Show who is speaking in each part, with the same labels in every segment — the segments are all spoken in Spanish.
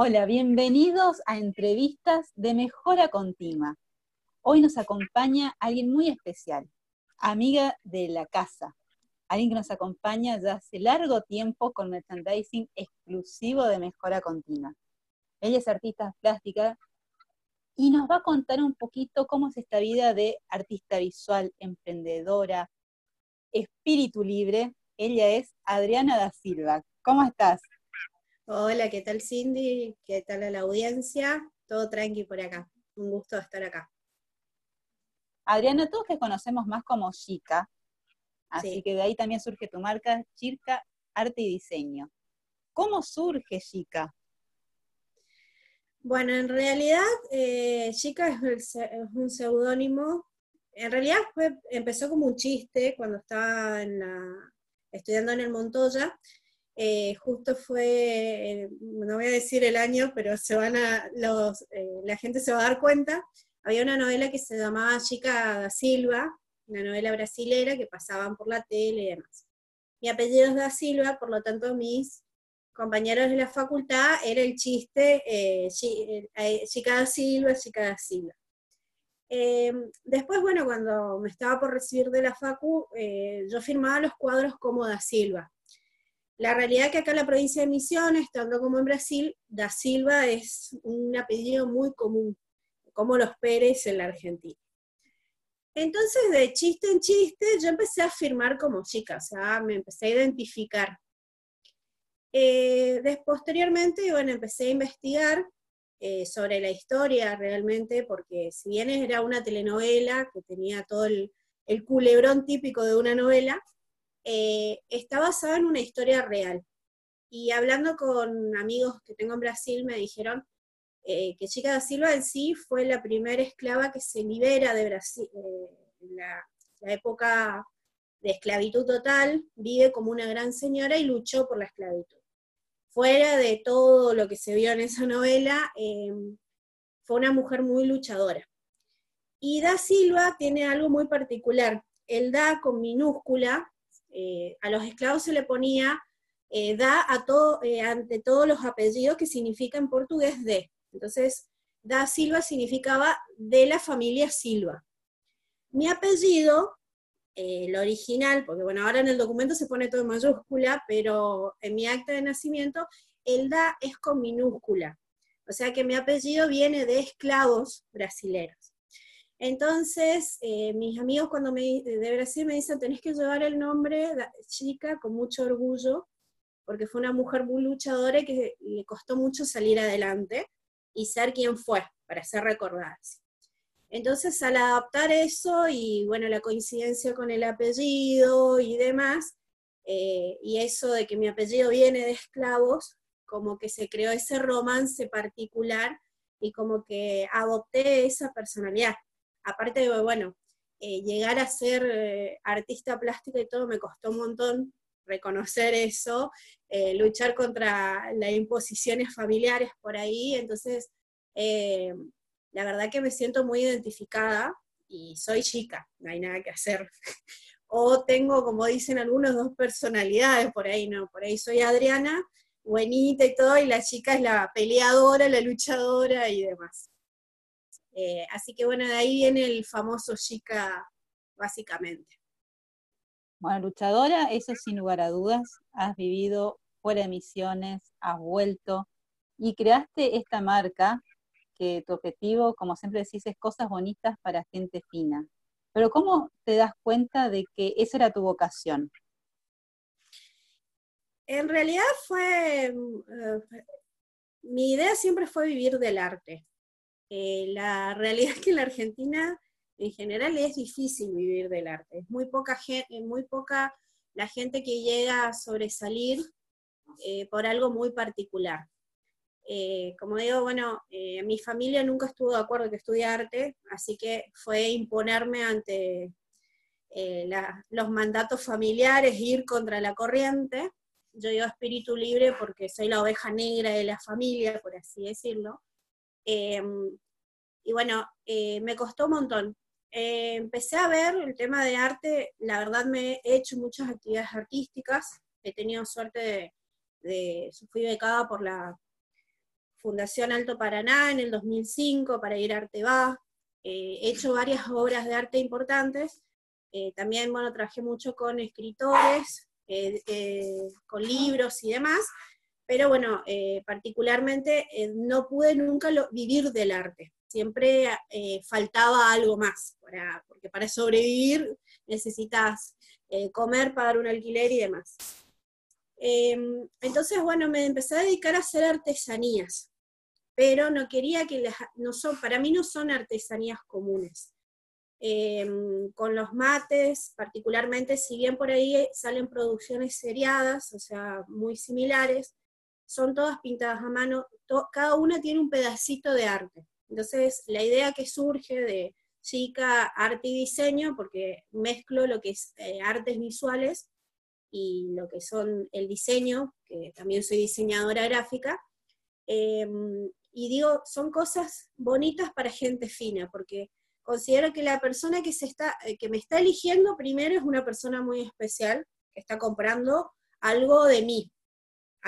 Speaker 1: Hola, bienvenidos a entrevistas de Mejora Continua. Hoy nos acompaña alguien muy especial, amiga de la casa, alguien que nos acompaña ya hace largo tiempo con merchandising exclusivo de Mejora Continua. Ella es artista plástica y nos va a contar un poquito cómo es esta vida de artista visual, emprendedora, espíritu libre. Ella es Adriana da Silva. ¿Cómo estás?
Speaker 2: Hola, ¿qué tal Cindy? ¿Qué tal a la audiencia? Todo tranqui por acá. Un gusto estar acá.
Speaker 1: Adriana, todos que conocemos más como Chica, así que de ahí también surge tu marca, Chica Arte y Diseño. ¿Cómo surge Chica?
Speaker 2: Bueno, en realidad eh, Chica es, un seudónimo. En realidad empezó como un chiste cuando estaba estudiando en el Montoya eh, justo fue, eh, no voy a decir el año, pero se van a, los, eh, la gente se va a dar cuenta, había una novela que se llamaba Chica da Silva, una novela brasilera que pasaban por la tele y demás. Mi apellido es da Silva, por lo tanto mis compañeros de la facultad era el chiste Chica da Silva, Chica da Silva. después, bueno, cuando me estaba por recibir de la facu, yo firmaba los cuadros como da Silva la realidad que acá en la provincia de Misiones, estando como en Brasil, Da Silva es un apellido muy común, como los Pérez en la Argentina. Entonces, de chiste en chiste, yo empecé a firmar como chica, o sea, me empecé a identificar. Eh, posteriormente, bueno, empecé a investigar eh, sobre la historia realmente, porque si bien era una telenovela que tenía todo el culebrón típico de una novela, eh, está basada en una historia real. Y hablando con amigos que tengo en Brasil, me dijeron eh, que Chica da Silva en sí fue la primera esclava que se libera de Brasil, eh, en la, época de esclavitud total, vive como una gran señora y luchó por la esclavitud. Fuera de todo lo que se vio en esa novela, fue una mujer muy luchadora. Y Da Silva tiene algo muy particular. El Da con minúscula eh, a los esclavos se le ponía eh, da a todo, eh, ante todos los apellidos que significa en portugués de. Entonces, da Silva significaba de la familia Silva. Mi apellido, el original, porque bueno, ahora en el documento se pone todo en mayúscula, pero en mi acta de nacimiento, el da es con minúscula. O sea que mi apellido viene de esclavos brasileños. Entonces, eh, mis amigos cuando me, de Brasil me dicen, tenés que llevar el nombre de chica con mucho orgullo, porque fue una mujer muy luchadora y que le costó mucho salir adelante y ser quien fue, para ser recordada. Entonces, al adaptar eso y bueno, la coincidencia con el apellido y demás, eh, y eso de que mi apellido viene de esclavos, como que se creó ese romance particular y como que adopté esa personalidad aparte de, bueno, eh, llegar a ser eh, artista plástica y todo me costó un montón reconocer eso, eh, luchar contra las imposiciones familiares por ahí, entonces la verdad que me siento muy identificada y soy chica, no hay nada que hacer. o tengo, como dicen algunos, dos personalidades por ahí, ¿no? Por ahí soy Adriana, buenita y todo, y la chica es la peleadora, la luchadora y demás. Eh, así que bueno, de ahí viene el famoso chica, básicamente.
Speaker 1: Bueno, luchadora, eso sin lugar a dudas, has vivido fuera de misiones, has vuelto y creaste esta marca que tu objetivo, como siempre decís, es cosas bonitas para gente fina. Pero ¿cómo te das cuenta de que esa era tu vocación?
Speaker 2: En realidad fue, eh, mi idea siempre fue vivir del arte. Eh, la realidad es que en la Argentina en general es difícil vivir del arte. Es muy poca, muy poca la gente que llega a sobresalir eh, por algo muy particular. Eh, como digo, bueno, mi familia nunca estuvo de acuerdo que estudie arte, así que fue imponerme ante los mandatos familiares, ir contra la corriente. Yo digo espíritu libre porque soy la oveja negra de la familia, por así decirlo. Em, y bueno, eh, me costó un montón. Eh, empecé a ver el tema de arte, la verdad me he hecho muchas actividades artísticas, he tenido suerte de, fui becada por la, Fundación Alto Paraná en el 2005 para ir a Arte Va. Eh, he hecho varias obras de arte importantes. Eh, también, bueno, trabajé mucho con escritores, con libros y demás. Pero bueno, particularmente no pude nunca vivir del arte. Siempre faltaba algo más, porque para sobrevivir necesitas comer, pagar un alquiler y demás. Em, entonces, bueno, me empecé a dedicar a hacer artesanías, pero no quería que las, no son, para mí no son artesanías comunes. Em, con los mates, particularmente, si bien por ahí salen producciones seriadas, o sea, muy similares, son todas pintadas a mano, cada una tiene un pedacito de arte. Entonces, la idea que surge de chica, arte y diseño, porque mezclo lo que es eh, artes visuales y lo que son el diseño, que también soy diseñadora gráfica, em, y digo, son cosas bonitas para gente fina, porque considero que la persona que, se está, eh, que me está eligiendo primero es una persona muy especial, que está comprando algo de mí,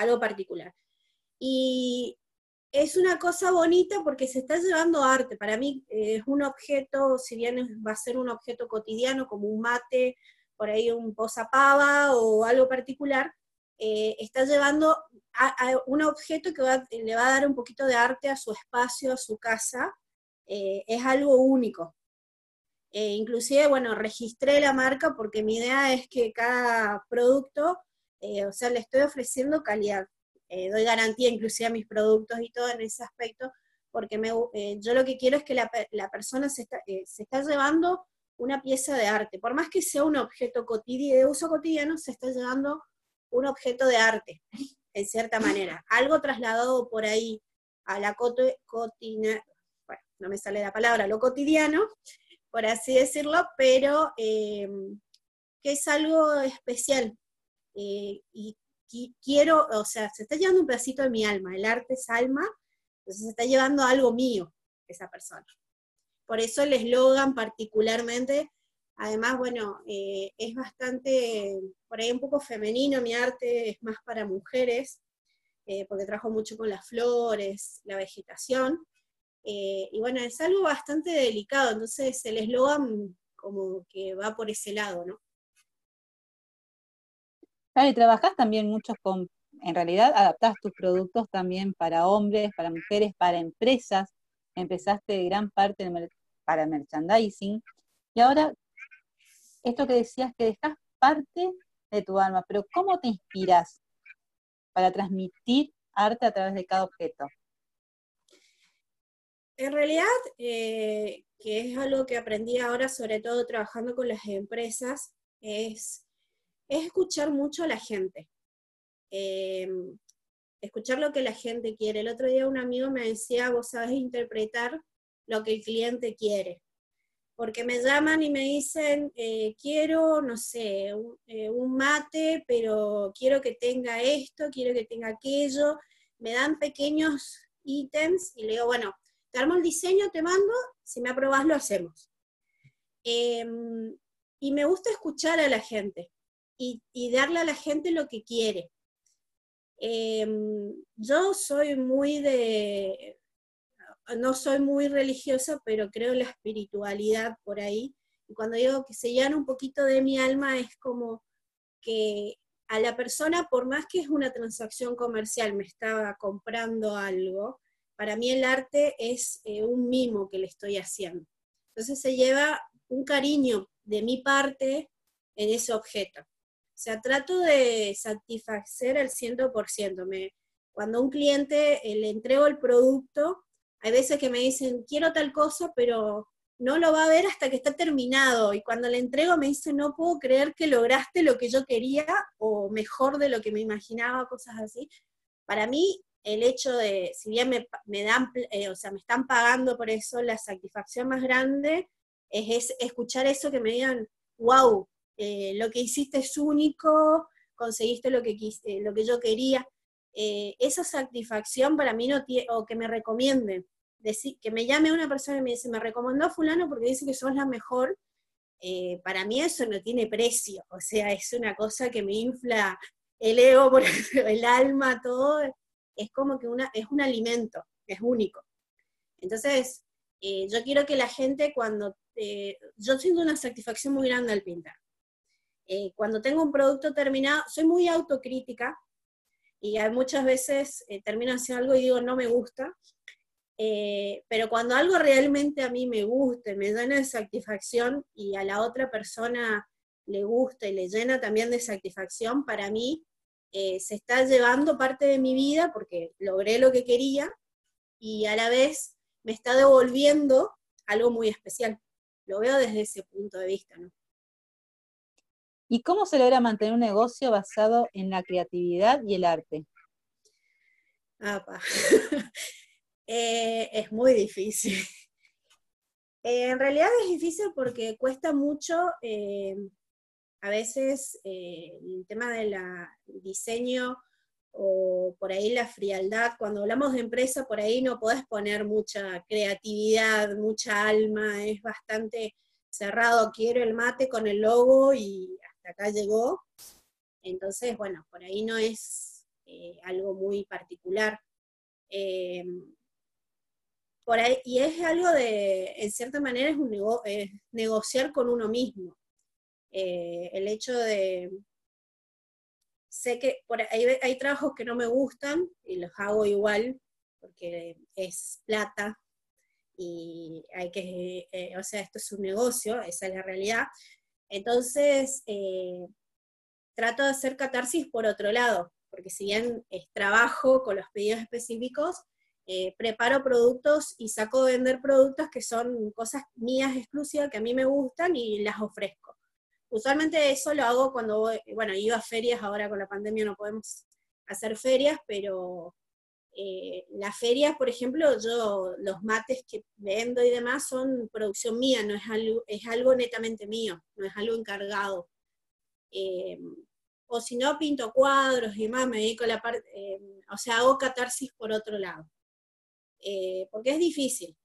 Speaker 2: algo particular. Y es una cosa bonita porque se está llevando arte. Para mí eh, es un objeto, si bien va a ser un objeto cotidiano como un mate por ahí un posapava o algo particular, eh, está llevando un objeto que le va a dar un poquito de arte a su espacio, a su casa, eh, es algo único. Eh, inclusive, bueno, registré la marca porque mi idea es que cada producto, o sea, le estoy ofreciendo calidad. doy garantía inclusive a mis productos y todo en ese aspecto, porque me, yo lo que quiero es que la, la persona se está, se está llevando una pieza de arte. Por más que sea un objeto de uso cotidiano, se está llevando un objeto de arte, en cierta manera. Algo trasladado por ahí a la cotina, bueno, no me sale la palabra, lo cotidiano, por así decirlo, pero que es algo especial. Eh, y, quiero, o sea, se está llevando un pedacito de mi alma, el arte es alma, entonces se está llevando algo mío esa persona. Por eso el eslogan particularmente, además, bueno, eh, es bastante, por ahí un poco femenino, mi arte es más para mujeres, eh, porque trabajo mucho con las flores, la vegetación, y bueno, es algo bastante delicado, entonces el eslogan como que va por ese lado, ¿no?
Speaker 1: Claro, y trabajás también mucho con, en realidad adaptás tus productos también para hombres, para mujeres, para empresas. Empezaste gran parte para merchandising. Y ahora, esto que decías que dejas parte de tu alma, pero ¿cómo te inspiras para transmitir arte a través de cada objeto?
Speaker 2: En realidad, eh, que es algo que aprendí ahora, sobre todo trabajando con las empresas, es, escuchar mucho a la gente. Eh, escuchar lo que la gente quiere. El otro día un amigo me decía, vos sabes interpretar lo que el cliente quiere. Porque me llaman y me dicen, eh, quiero, no sé, eh, un, mate, pero quiero que tenga esto, quiero que tenga aquello. Me dan pequeños ítems y le digo, bueno, te armo el diseño, te mando, si me aprobás lo hacemos. Em, y me gusta escuchar a la gente y, darle a la gente lo que quiere. Em, yo soy muy de, no soy muy religiosa, pero creo en la espiritualidad por ahí. Y cuando digo que se llena un poquito de mi alma, es como que a la persona, por más que es una transacción comercial, me estaba comprando algo, para mí el arte es eh, un mimo que le estoy haciendo. Entonces se lleva un cariño de mi parte en ese objeto. Sea, trato de satisfacer al 100%. Me, cuando un cliente eh, le entrego el producto, hay veces que me dicen, quiero tal cosa, pero no lo va a ver hasta que está terminado. Y cuando le entrego me dice, no puedo creer que lograste lo que yo quería o mejor de lo que me imaginaba, cosas así. Para mí, el hecho de, si bien me, dan, eh, o sea, me están pagando por eso, la satisfacción más grande es, escuchar eso que me digan, wow, eh, lo que hiciste es único, conseguiste lo que, eh, lo que yo quería. esa satisfacción para mí no tiene, o que me recomienden, decir, que me llame una persona y me dice, me recomendó fulano porque dice que sos la mejor, eh, para mí eso no tiene precio, o sea, es una cosa que me infla el ego, por el alma, todo, es como que una, es un alimento, es único. Entonces, eh, yo quiero que la gente cuando, eh, yo siento una satisfacción muy grande al pintar. Eh, cuando tengo un producto terminado, soy muy autocrítica y muchas veces termino haciendo algo y digo no me gusta, pero cuando algo realmente a mí me gusta, me llena de satisfacción y a la otra persona le gusta y le llena también de satisfacción, para mí se está llevando parte de mi vida porque logré lo que quería y a la vez me está devolviendo algo muy especial. Lo veo desde ese punto de vista, ¿no?
Speaker 1: ¿Y cómo se logra mantener un negocio basado en la creatividad y el arte?
Speaker 2: eh, es muy difícil. Eh, en realidad es difícil porque cuesta mucho, eh, a veces, el tema del diseño o por ahí la frialdad. Cuando hablamos de empresa, por ahí no podés poner mucha creatividad, mucha alma, es bastante cerrado. Quiero el mate con el logo y acá llegó. Entonces, bueno, por ahí no es eh, algo muy particular. Eh, por ahí, y es algo de, en cierta manera, es, un negociar con uno mismo. Eh, el hecho de, sé que por ahí hay trabajos que no me gustan y los hago igual porque es plata y hay que, o sea, esto es un negocio, esa es la realidad. Entonces, eh, trato de hacer catarsis por otro lado, porque si bien es trabajo con los pedidos específicos, eh, preparo productos y saco de vender productos que son cosas mías exclusivas que a mí me gustan y las ofrezco. Usualmente eso lo hago cuando, bueno, iba a ferias, ahora con la pandemia no podemos hacer ferias, pero eh, las ferias, por ejemplo, yo los mates que vendo y demás son producción mía, no es algo, es algo netamente mío, no es algo encargado. Eh, o si no, pinto cuadros y demás, me dedico a la parte, eh, o sea, hago catarsis por otro lado. porque es difícil.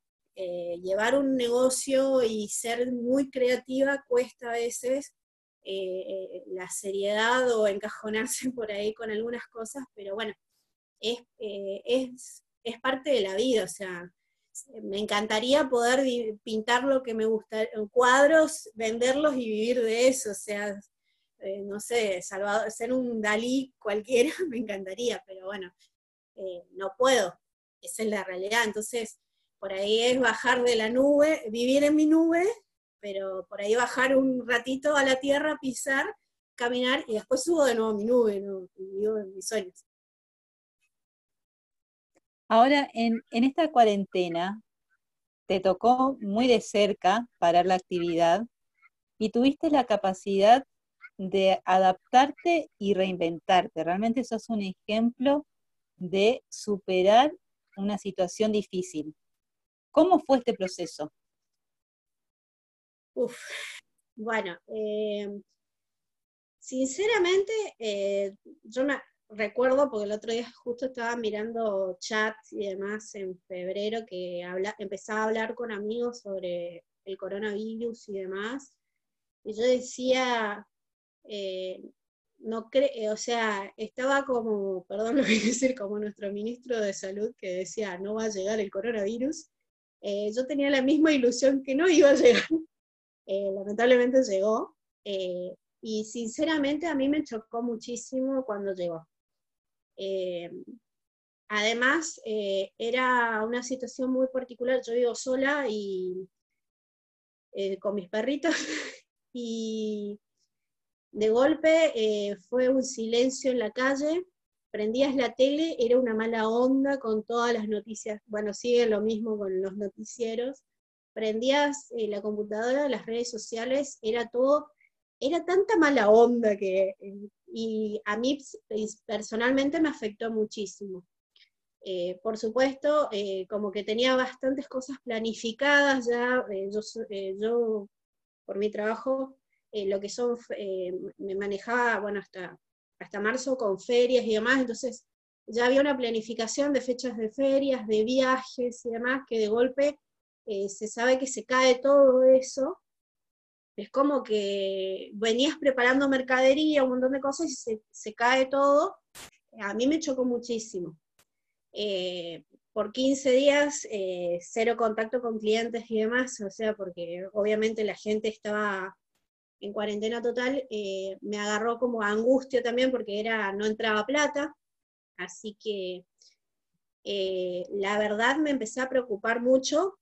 Speaker 2: llevar un negocio y ser muy creativa cuesta a veces la seriedad o encajonarse por ahí con algunas cosas, pero bueno, es, eh, es, es, parte de la vida, o sea, me encantaría poder pintar lo que me gusta, cuadros, venderlos y vivir de eso, o sea, eh, no sé, ser un Dalí cualquiera me encantaría, pero bueno, no puedo, esa es la realidad, entonces por ahí es bajar de la nube, vivir en mi nube pero por ahí bajar un ratito a la tierra, pisar, caminar y después subo de nuevo a mi nube, ¿no? y vivo en mis sueños.
Speaker 1: Ahora, en, esta cuarentena, te tocó muy de cerca parar la actividad y tuviste la capacidad de adaptarte y reinventarte. Realmente sos un ejemplo de superar una situación difícil. ¿Cómo fue este proceso?
Speaker 2: Uf, bueno, eh, sinceramente, eh, yo me recuerdo, porque el otro día justo estaba mirando chats y demás en febrero, que empezaba a hablar con amigos sobre el coronavirus y demás, y yo decía, eh, no creo, o sea, estaba como, perdón lo que decir, como nuestro ministro de salud que decía, no va a llegar el coronavirus, yo tenía la misma ilusión que no iba a llegar, eh, lamentablemente llegó, eh, y sinceramente a mí me chocó muchísimo cuando llegó. Eh, además, era una situación muy particular, yo vivo sola y con mis perritos, y de golpe fue un silencio en la calle, prendías la tele, era una mala onda con todas las noticias, bueno, sigue lo mismo con los noticieros, prendías eh, la computadora, las redes sociales, era todo, era tanta mala onda que, eh, y a mí personalmente me afectó muchísimo. Eh, por supuesto, como que tenía bastantes cosas planificadas ya, yo, yo, por mi trabajo, lo que son, me manejaba, bueno, hasta, hasta marzo con ferias y demás, entonces ya había una planificación de fechas de ferias, de viajes y demás, que de golpe eh, se sabe que se cae todo eso, es como que venías preparando mercadería, un montón de cosas y se, cae todo. A mí me chocó muchísimo. eh, por 15 días, eh, cero contacto con clientes y demás, o sea, porque obviamente la gente estaba en cuarentena total, eh, me agarró como angustia también porque era, no entraba plata, así que la verdad me empecé a preocupar mucho,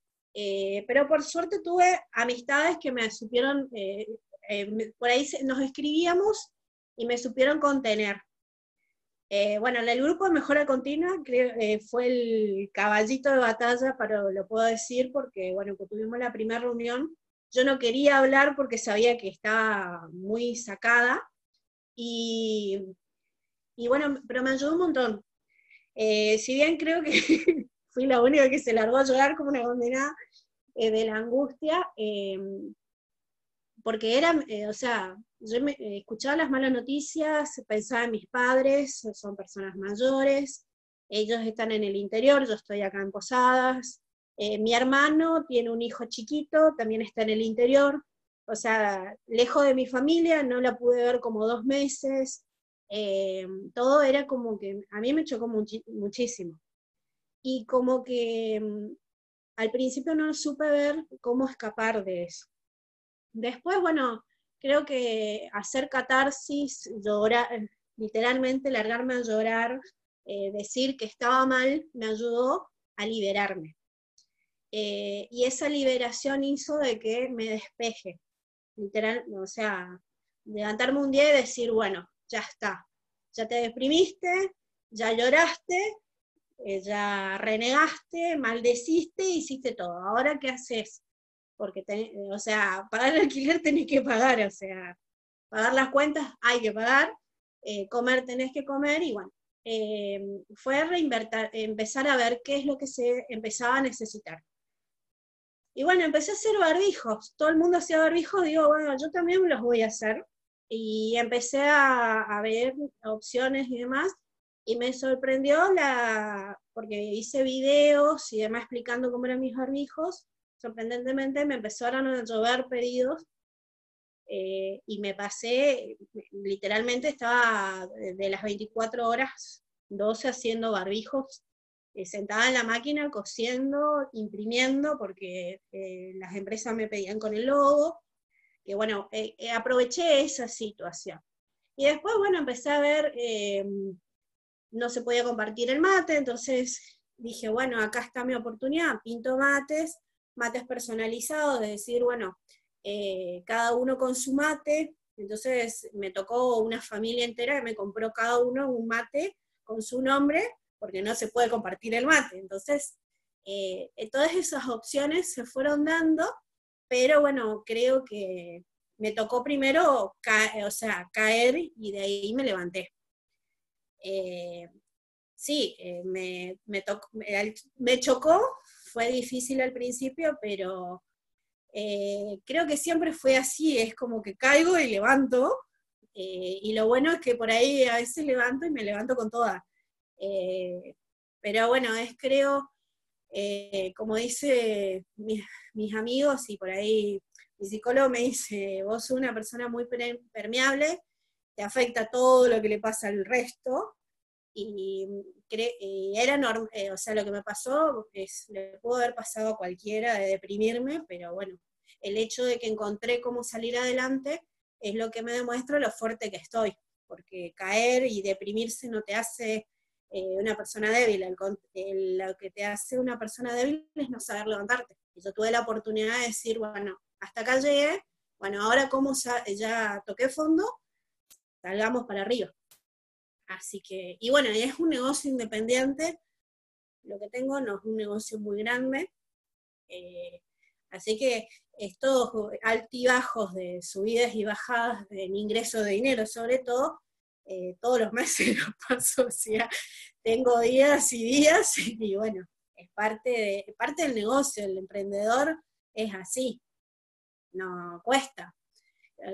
Speaker 2: pero por suerte tuve amistades que me supieron, por ahí nos escribíamos y me supieron contener. Eh, bueno, el grupo de mejora continua eh, fue el caballito de batalla, pero lo puedo decir porque, bueno, que tuvimos la primera reunión, yo no quería hablar porque sabía que estaba muy sacada, y, y bueno, pero me ayudó un montón. Eh, si bien creo que fui la única que se largó a llorar como una condenada de la angustia, porque era, o sea, yo me, eh, escuchaba las malas noticias, pensaba en mis padres, son personas mayores, ellos están en el interior, yo estoy acá en Posadas, eh, mi hermano tiene un hijo chiquito, también está en el interior, o sea, lejos de mi familia, no la pude ver como dos meses, eh, todo era como que a mí me chocó muchísimo. Y como que mm, al principio no supe ver cómo escapar de eso. Después, bueno, creo que hacer catarsis, llorar, literalmente largarme a llorar, eh, decir que estaba mal, me ayudó a liberarme. Eh, y esa liberación hizo de que me despeje, literal, o sea, levantarme un día y decir, bueno, ya está, ya te deprimiste, ya lloraste, eh, ya renegaste, maldeciste, hiciste todo. Ahora, ¿qué haces? porque, o sea, pagar el alquiler tenés que pagar, o sea, pagar las cuentas hay que pagar, eh, comer tenés que comer, y bueno, eh, fue empezar a ver qué es lo que se empezaba a necesitar. Y bueno, empecé a hacer barbijos, todo el mundo hacía barbijos, digo, bueno, yo también los voy a hacer, y empecé a ver opciones y demás, y me sorprendió la, porque hice videos y demás explicando cómo eran mis barbijos, sorprendentemente me empezaron a llover pedidos eh, y me pasé, literalmente estaba de las 24 horas, 12 haciendo barbijos, eh, sentada en la máquina, cosiendo, imprimiendo, porque eh, las empresas me pedían con el logo, que bueno, aproveché esa situación. Y después, bueno, empecé a ver, no se podía compartir el mate, entonces dije, bueno, acá está mi oportunidad, pinto mates, mates personalizados, de decir, bueno, eh, cada uno con su mate, entonces me tocó una familia entera que me compró cada uno un mate con su nombre, porque no se puede compartir el mate. Entonces, eh, todas esas opciones se fueron dando, pero bueno, creo que me tocó primero o sea, caer y de ahí me levanté. Eh, sí, me, me, me, chocó fue difícil al principio, pero eh, creo que siempre fue así, es como que caigo y levanto, eh, y lo bueno es que por ahí a veces levanto y me levanto con toda. Eh, pero bueno, es creo, como dice mis, amigos, y por ahí mi psicólogo me dice, vos sos una persona muy permeable, te afecta todo lo que le pasa al resto, y era normal, eh, o sea, lo que me pasó es, le pudo haber pasado a cualquiera de deprimirme, pero bueno, el hecho de que encontré cómo salir adelante es lo que me demuestra lo fuerte que estoy, porque caer y deprimirse no te hace eh, una persona débil, lo que te hace una persona débil es no saber levantarte. Y yo tuve la oportunidad de decir, bueno, hasta acá llegué, bueno, ahora como ya toqué fondo, salgamos para arriba. Así que, y bueno, es un negocio independiente, lo que tengo no es un negocio muy grande, eh, así que estos altibajos de subidas y bajadas en ingreso de dinero, sobre todo, eh, todos los meses lo paso, o sea, tengo días y días, y bueno, es parte, de, parte del negocio, el emprendedor es así, no cuesta,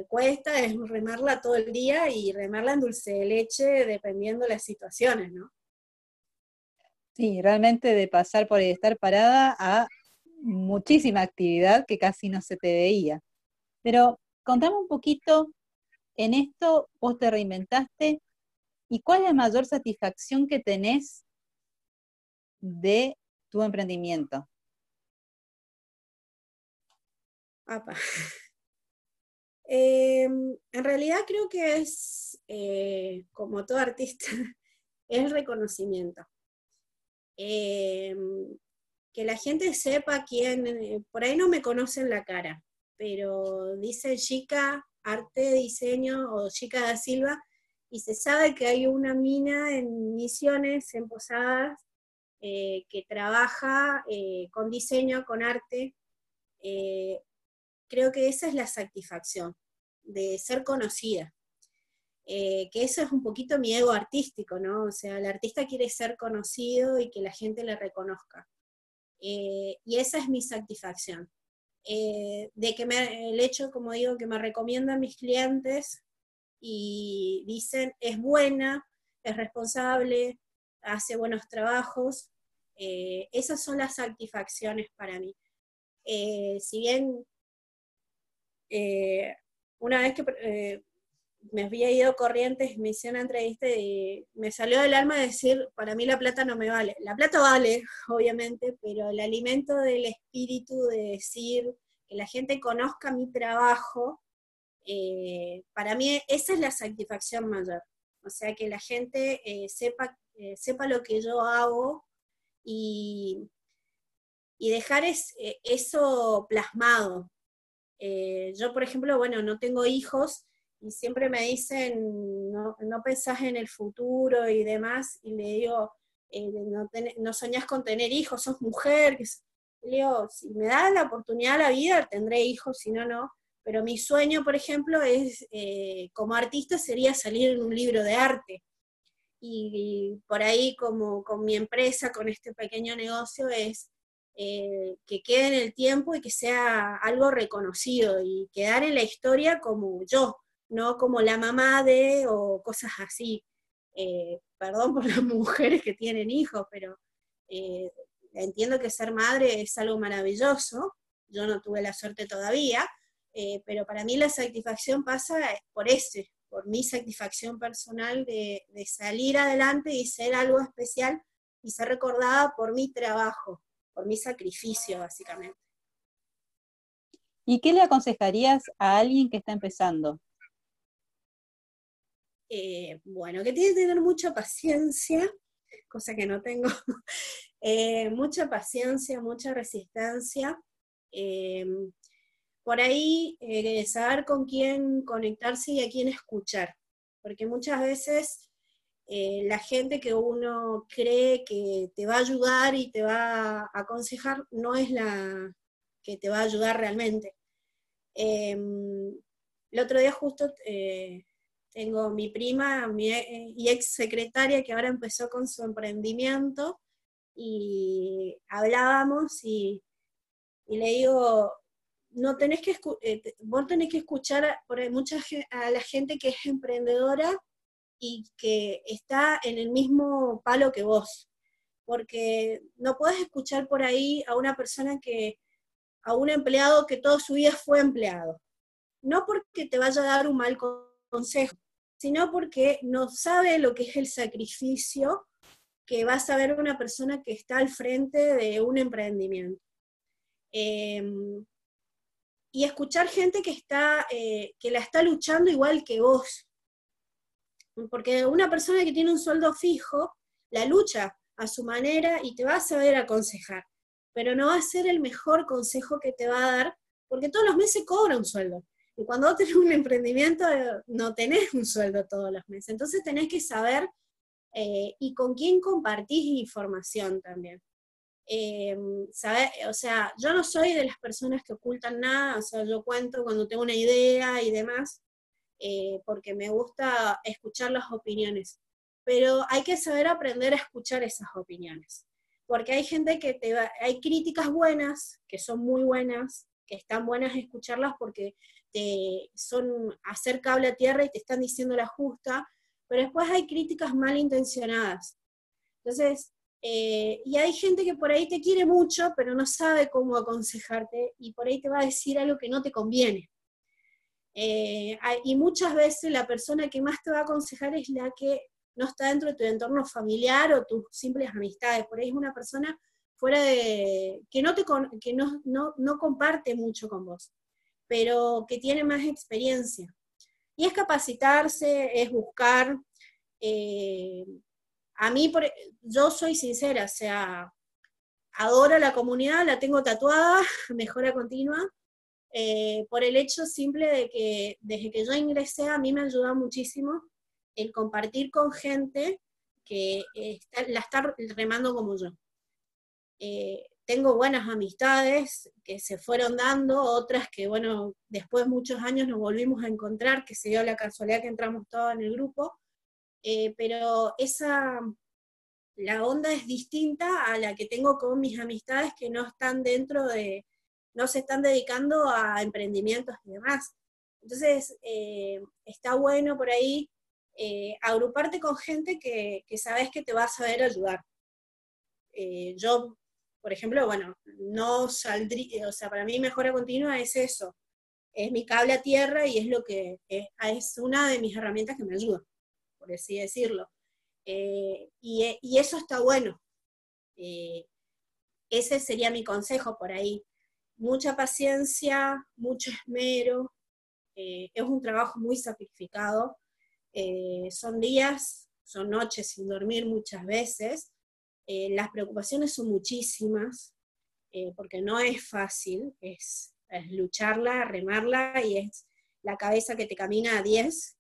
Speaker 2: cuesta es remarla todo el día y remarla en dulce de leche dependiendo de las situaciones, ¿no?
Speaker 1: Sí, realmente de pasar por estar parada a muchísima actividad que casi no se te veía. Pero contame un poquito, en esto vos te reinventaste y cuál es la mayor satisfacción que tenés de tu emprendimiento?
Speaker 2: Em, en realidad creo que es, eh, como todo artista, es reconocimiento. Em, que la gente sepa quién, eh, por ahí no me conocen la cara, pero dice chica, arte, diseño o chica da Silva, y se sabe que hay una mina en Misiones, en Posadas, eh, que trabaja con diseño, con arte. creo que esa es la satisfacción, de ser conocida. que eso es un poquito mi ego artístico, ¿no? O sea, el artista quiere ser conocido y que la gente le reconozca. Eh, y esa es mi satisfacción. Eh, de que me, el hecho, como digo, que me recomiendan mis clientes y dicen es buena, es responsable, hace buenos trabajos, eh, esas son las satisfacciones para mí. si bien una vez que me había ido Corrientes, me hice una entrevista y me salió del alma decir, para mí la plata no me vale. La plata vale, obviamente, pero el alimento del espíritu de decir que la gente conozca mi trabajo, eh, para mí esa es la satisfacción mayor. O sea, que la gente eh, sepa, eh, sepa lo que yo hago y, y dejar eso plasmado. Yo, por ejemplo, bueno, no tengo hijos, y siempre me dicen, no, no pensás en el futuro y demás, y le digo, eh, no, no, soñás con tener hijos, sos mujer, le digo, si me da la oportunidad la vida, tendré hijos, si no, no, pero mi sueño, por ejemplo, es, eh, como artista, sería salir en un libro de arte. Y, por ahí, como con mi empresa, con este pequeño negocio, es eh, que quede en el tiempo y que sea algo reconocido y quedar en la historia como yo, no como la mamá de o cosas así. Eh, perdón por las mujeres que tienen hijos, pero eh, entiendo que ser madre es algo maravilloso. Yo no tuve la suerte todavía, pero para mí la satisfacción pasa por ese, por mi satisfacción personal de salir adelante y ser algo especial y ser recordada por mi trabajo, por mi sacrificio, básicamente.
Speaker 1: ¿Y qué le aconsejarías a alguien que está empezando?
Speaker 2: Eh, bueno, que tiene que tener mucha paciencia, cosa que no tengo, eh, mucha paciencia, mucha resistencia. Eh, por ahí, saber con quién conectarse y a quién escuchar, porque muchas veces la gente que uno cree que te va a ayudar y te va a aconsejar no es la que te va a ayudar realmente. el otro día justo tengo mi prima mi, e, y ex secretaria que ahora empezó con su emprendimiento y hablábamos y, le digo, no tenés que, eh, vos tenés que escuchar a, por mucha, a la gente que es emprendedora y que está en el mismo palo que vos, porque no puedes escuchar por ahí a una persona que, a un empleado que toda su vida fue empleado, no porque te vaya a dar un mal consejo, sino porque no sabe lo que es el sacrificio que va a saber una persona que está al frente de un emprendimiento. Em, y escuchar gente que, está, eh, que la está luchando igual que vos. Porque una persona que tiene un sueldo fijo, la lucha a su manera y te va a saber aconsejar, pero no va a ser el mejor consejo que te va a dar, porque todos los meses cobra un sueldo. Y cuando vos tenés un emprendimiento, no tenés un sueldo todos los meses. Entonces tenés que saber eh, y con quién compartís información también. Eh, o sea, yo no soy de las personas que ocultan nada, o sea, yo cuento cuando tengo una idea y demás, eh, porque me gusta escuchar las opiniones. Pero hay que saber aprender a escuchar esas opiniones, porque hay gente que te va, hay críticas buenas, que son muy buenas, que están buenas escucharlas porque te son hacer cable a tierra y te están diciendo la justa, pero después hay críticas malintencionadas. Entonces, eh, y hay gente que por ahí te quiere mucho, pero no sabe cómo aconsejarte y por ahí te va a decir algo que no te conviene. Eh, y muchas veces la persona que más te va a aconsejar es la que no está dentro de tu entorno familiar o tus simples amistades, por ahí es una persona fuera de, que no, te, que no, no comparte mucho con vos, pero que tiene más experiencia. Y es capacitarse, es buscar. Eh, a mí, por, yo soy sincera, o sea, adoro la comunidad, la tengo tatuada, mejora continua, eh, por el hecho simple de que desde que yo ingresé a mí me ayuda muchísimo el compartir con gente que la está remando como yo. Eh, tengo buenas amistades que se fueron dando, otras que, bueno, después de muchos años nos volvimos a encontrar, que se dio la casualidad que entramos todos en el grupo, eh, pero esa, la onda es distinta a la que tengo con mis amistades que no están dentro de, no se están dedicando a emprendimientos y demás. Entonces, eh, está bueno por ahí eh, agruparte con gente que, sabes que te va a saber ayudar. yo por ejemplo, bueno, no saldría, o sea, para mí mejora continua es eso, es mi cable a tierra y es lo que es, una de mis herramientas que me ayuda, por así decirlo. Eh, y, eso está bueno. Eh, ese sería mi consejo por ahí. Mucha paciencia, mucho esmero. Eh, es un trabajo muy sacrificado. son días, son noches sin dormir muchas veces. Eh, las preocupaciones son muchísimas, eh, porque no es fácil, es, lucharla, remarla y es la cabeza que te camina a 10,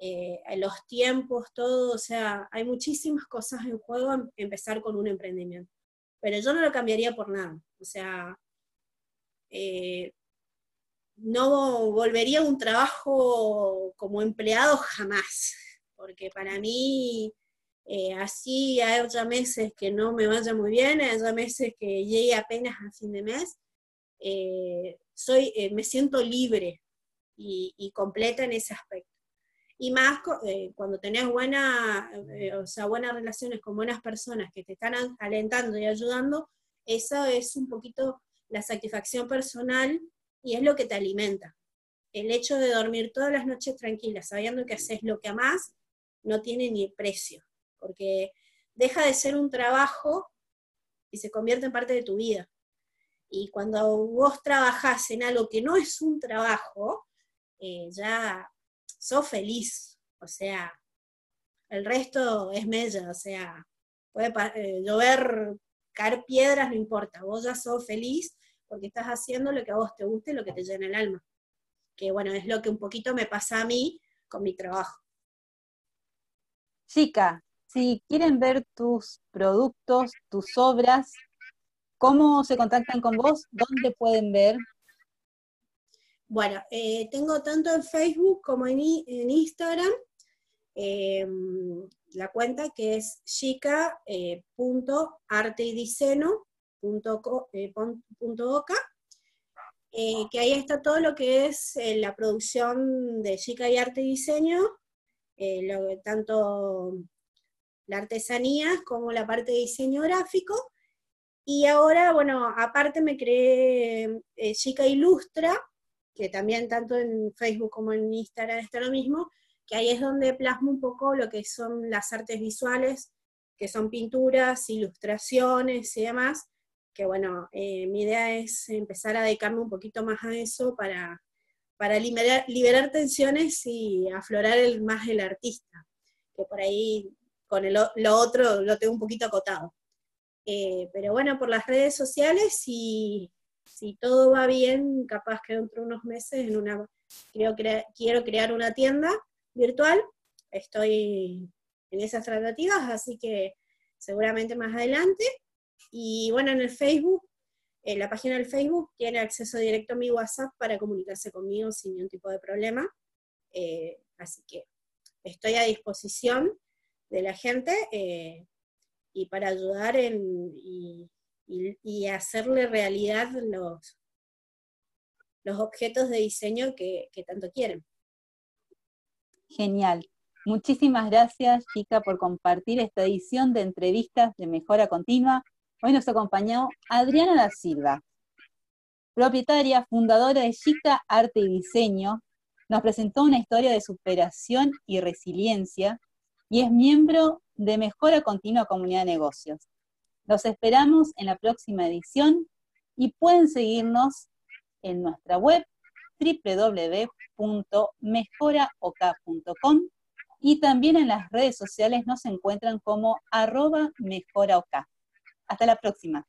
Speaker 2: eh, los tiempos, todo, o sea, hay muchísimas cosas en juego en empezar con un emprendimiento. Pero yo no lo cambiaría por nada, o sea, no volvería a un trabajo como empleado jamás, porque para mí eh, así haya meses que no me vaya muy bien, haya meses que llegue apenas a fin de mes, eh, soy, eh, me siento libre y, completa en ese aspecto. Y más cuando tenés buena, o sea, buenas relaciones con buenas personas que te están alentando y ayudando, eso es un poquito la satisfacción personal y es lo que te alimenta. El hecho de dormir todas las noches tranquilas, sabiendo que haces lo que amás, no tiene ni precio porque deja de ser un trabajo y se convierte en parte de tu vida. Y cuando vos trabajás en algo que no es un trabajo, eh, ya sos feliz. O sea, el resto es mella, o sea, puede eh, llover, caer piedras, no importa, vos ya sos feliz porque estás haciendo lo que a vos te guste, lo que te llena el alma. Que bueno, es lo que un poquito me pasa a mí con mi trabajo.
Speaker 1: Chica, si quieren ver tus productos, tus obras, ¿cómo se contactan con vos? ¿Dónde pueden ver?
Speaker 2: Bueno, eh, tengo tanto en Facebook como en, Instagram em, la cuenta que es chica.arteydiseño.oca, eh, que ahí está todo lo que es eh, la producción de Chica y Arte y Diseño, lo, tanto la artesanía como la parte de diseño gráfico. Y ahora, bueno, aparte me creé eh, Chica Ilustra, que también tanto en Facebook como en Instagram está lo mismo, que ahí es donde plasmo un poco lo que son las artes visuales, que son pinturas, ilustraciones y demás, que bueno, eh, mi idea es empezar a dedicarme un poquito más a eso para, para liberar, liberar tensiones y aflorar el, más el artista, que por ahí con lo otro lo tengo un poquito acotado. Eh, pero bueno, por las redes sociales, si, si todo va bien, capaz que dentro de unos meses en una, creo que quiero crear una tienda virtual, estoy en esas tratativas, así que seguramente más adelante. Y bueno, en el Facebook, en la página del Facebook tiene acceso directo a mi WhatsApp para comunicarse conmigo sin ningún tipo de problema. Eh, así que estoy a disposición de la gente eh, y para ayudar en, y, hacerle realidad los, los objetos de diseño que, tanto quieren.
Speaker 1: Genial. Muchísimas gracias, chica, por compartir esta edición de entrevistas de Mejora Continua. Hoy nos acompañó Adriana da Silva, propietaria, fundadora de Chica Arte y Diseño. Nos presentó una historia de superación y resiliencia y es miembro de Mejora Continua Comunidad de Negocios. Los esperamos en la próxima edición y pueden seguirnos en nuestra web www.mejoraok.com y también en las redes sociales nos encuentran como arroba mejoraok. Hasta la próxima.